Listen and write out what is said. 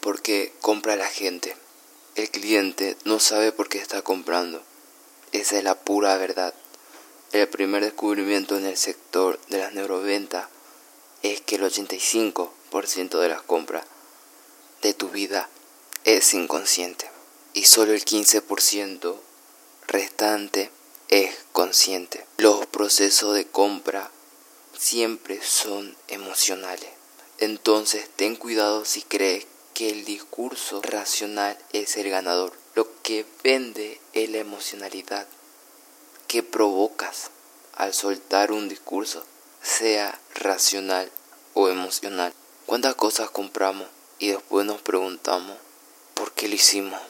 porque compra la gente. El cliente no sabe por qué está comprando. Esa es la pura verdad. El primer descubrimiento en el sector de las neuroventas es que el 85% de las compras de tu vida es inconsciente y solo el 15% restante es consciente. Los procesos de compra siempre son emocionales. Entonces ten cuidado si crees que el discurso racional es el ganador. Lo que vende es la emocionalidad que provocas al soltar un discurso, sea racional o emocional. ¿Cuántas cosas compramos y después nos preguntamos por qué lo hicimos?